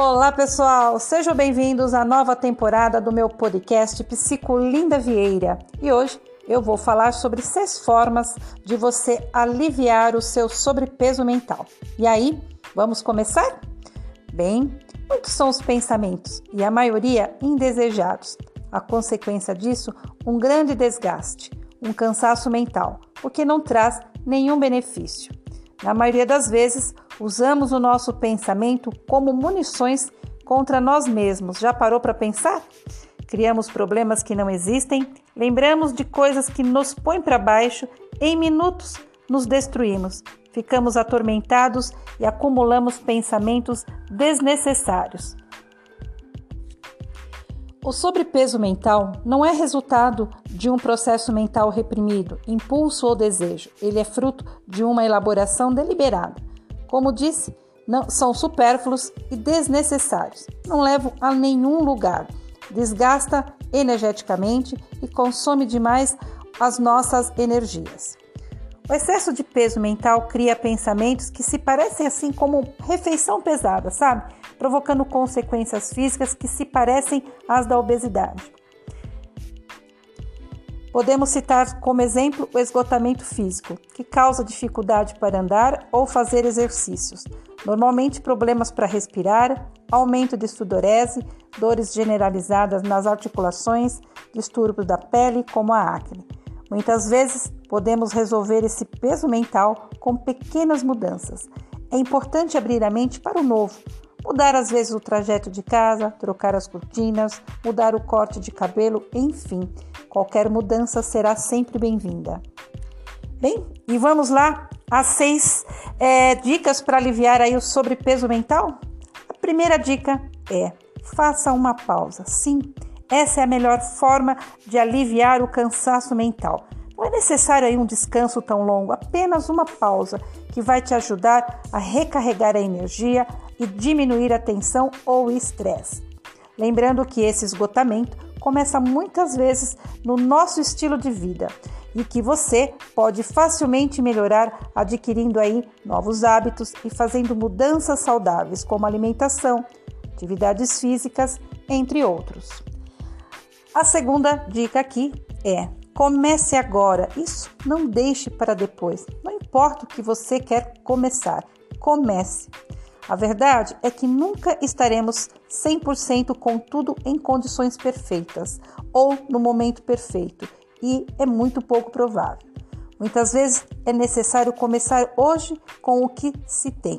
Olá, pessoal! Sejam bem-vindos à nova temporada do meu podcast Psicolinda Vieira. E hoje eu vou falar sobre seis formas de você aliviar o seu sobrepeso mental. E aí, vamos começar? Bem, muitos são os pensamentos e a maioria indesejados. A consequência disso, um grande desgaste, um cansaço mental, o que não traz nenhum benefício. Na maioria das vezes, usamos o nosso pensamento como munições contra nós mesmos. Já parou para pensar? Criamos problemas que não existem, lembramos de coisas que nos põem para baixo, em minutos nos destruímos, ficamos atormentados e acumulamos pensamentos desnecessários. O sobrepeso mental não é resultado de um processo mental reprimido, impulso ou desejo. Ele é fruto de uma elaboração deliberada. Como disse, não, são supérfluos e desnecessários. Não levam a nenhum lugar. Desgasta energeticamente e consome demais as nossas energias. O excesso de peso mental cria pensamentos que se parecem assim como refeição pesada, sabe? Provocando consequências físicas que se parecem às da obesidade. Podemos citar como exemplo o esgotamento físico, que causa dificuldade para andar ou fazer exercícios, normalmente problemas para respirar, aumento de sudorese, dores generalizadas nas articulações, distúrbios da pele, como a acne. Muitas vezes podemos resolver esse peso mental com pequenas mudanças. É importante abrir a mente para o novo, mudar às vezes o trajeto de casa, trocar as cortinas, mudar o corte de cabelo, enfim, qualquer mudança será sempre bem-vinda. Bem, e vamos lá às seis é, dicas para aliviar aí o sobrepeso mental? A primeira dica é faça uma pausa. Sim, essa é a melhor forma de aliviar o cansaço mental. Não é necessário aí um descanso tão longo, apenas uma pausa que vai te ajudar a recarregar a energia e diminuir a tensão ou estresse. Lembrando que esse esgotamento começa muitas vezes no nosso estilo de vida e que você pode facilmente melhorar adquirindo aí novos hábitos e fazendo mudanças saudáveis como alimentação, atividades físicas, entre outros. A segunda dica aqui é: comece agora. Isso não deixe para depois. Não importa o que você quer começar, comece. A verdade é que nunca estaremos 100% com tudo em condições perfeitas ou no momento perfeito, e é muito pouco provável. Muitas vezes é necessário começar hoje com o que se tem.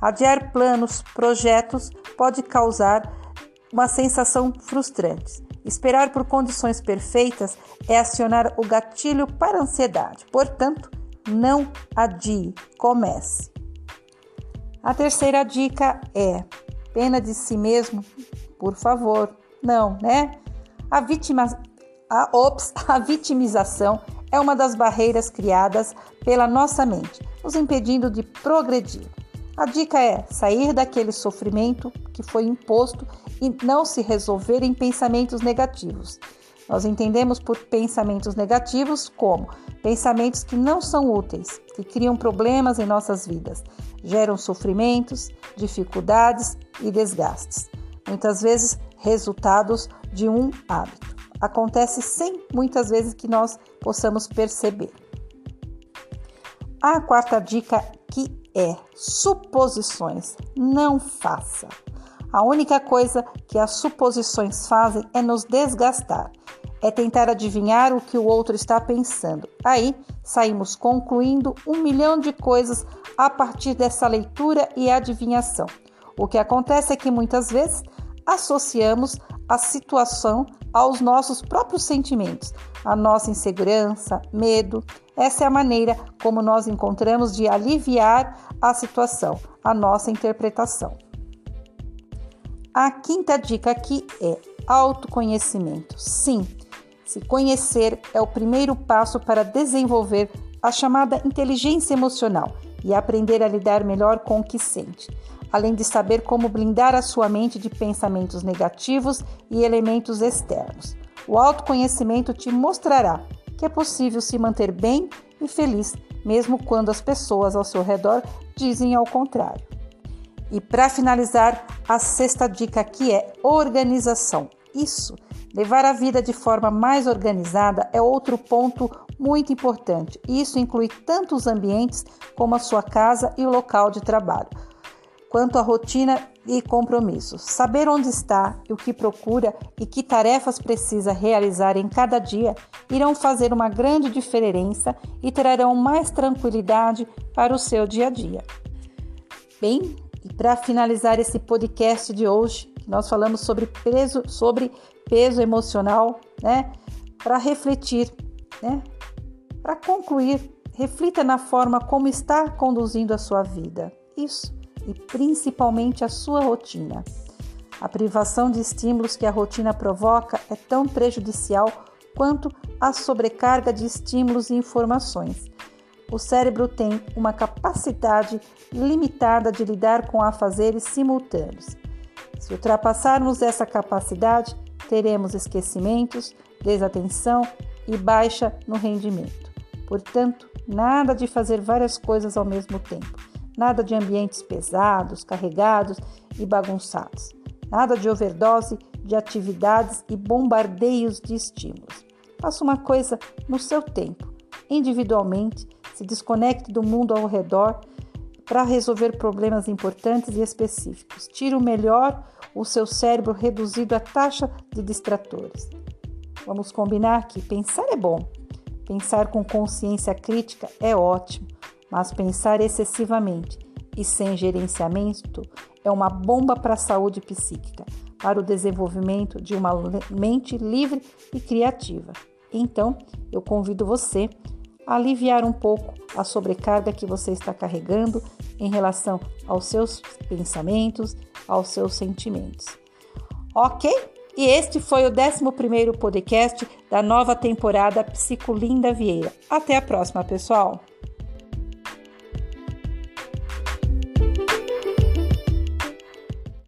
Adiar planos, projetos pode causar uma sensação frustrante. Esperar por condições perfeitas é acionar o gatilho para a ansiedade. Portanto, não adie, comece. A terceira dica é: pena de si mesmo, por favor. Não, né? A, vitima, a, ops, a vitimização é uma das barreiras criadas pela nossa mente, nos impedindo de progredir. A dica é sair daquele sofrimento que foi imposto e não se resolver em pensamentos negativos. Nós entendemos por pensamentos negativos como pensamentos que não são úteis, que criam problemas em nossas vidas, geram sofrimentos, dificuldades e desgastes, muitas vezes resultados de um hábito. Acontece sem muitas vezes que nós possamos perceber. A quarta dica que é suposições. Não faça. A única coisa que as suposições fazem é nos desgastar, é tentar adivinhar o que o outro está pensando. Aí saímos concluindo um milhão de coisas a partir dessa leitura e adivinhação. O que acontece é que muitas vezes associamos a situação aos nossos próprios sentimentos, a nossa insegurança, medo. Essa é a maneira como nós encontramos de aliviar a situação, a nossa interpretação. A quinta dica aqui é autoconhecimento. Sim, se conhecer é o primeiro passo para desenvolver a chamada inteligência emocional e aprender a lidar melhor com o que sente além de saber como blindar a sua mente de pensamentos negativos e elementos externos. O autoconhecimento te mostrará que é possível se manter bem e feliz, mesmo quando as pessoas ao seu redor dizem ao contrário. E para finalizar, a sexta dica aqui é organização. Isso, levar a vida de forma mais organizada é outro ponto muito importante. Isso inclui tanto os ambientes como a sua casa e o local de trabalho, quanto a rotina e compromissos. Saber onde está o que procura e que tarefas precisa realizar em cada dia irão fazer uma grande diferença e trarão mais tranquilidade para o seu dia a dia. Bem, e para finalizar esse podcast de hoje, nós falamos sobre peso, sobre peso emocional, né? Para refletir, né? Para concluir, reflita na forma como está conduzindo a sua vida. Isso, e principalmente a sua rotina. A privação de estímulos que a rotina provoca é tão prejudicial quanto a sobrecarga de estímulos e informações o cérebro tem uma capacidade limitada de lidar com afazeres simultâneos. Se ultrapassarmos essa capacidade, teremos esquecimentos, desatenção e baixa no rendimento. Portanto, nada de fazer várias coisas ao mesmo tempo, nada de ambientes pesados, carregados e bagunçados, nada de overdose de atividades e bombardeios de estímulos. Faça uma coisa no seu tempo, individualmente se desconecte do mundo ao redor para resolver problemas importantes e específicos. Tire o melhor o seu cérebro reduzido à taxa de distratores. Vamos combinar que pensar é bom. Pensar com consciência crítica é ótimo, mas pensar excessivamente e sem gerenciamento é uma bomba para a saúde psíquica, para o desenvolvimento de uma mente livre e criativa. Então, eu convido você aliviar um pouco a sobrecarga que você está carregando em relação aos seus pensamentos, aos seus sentimentos. Ok? E este foi o 11 podcast da nova temporada Psicolinda Vieira. Até a próxima, pessoal!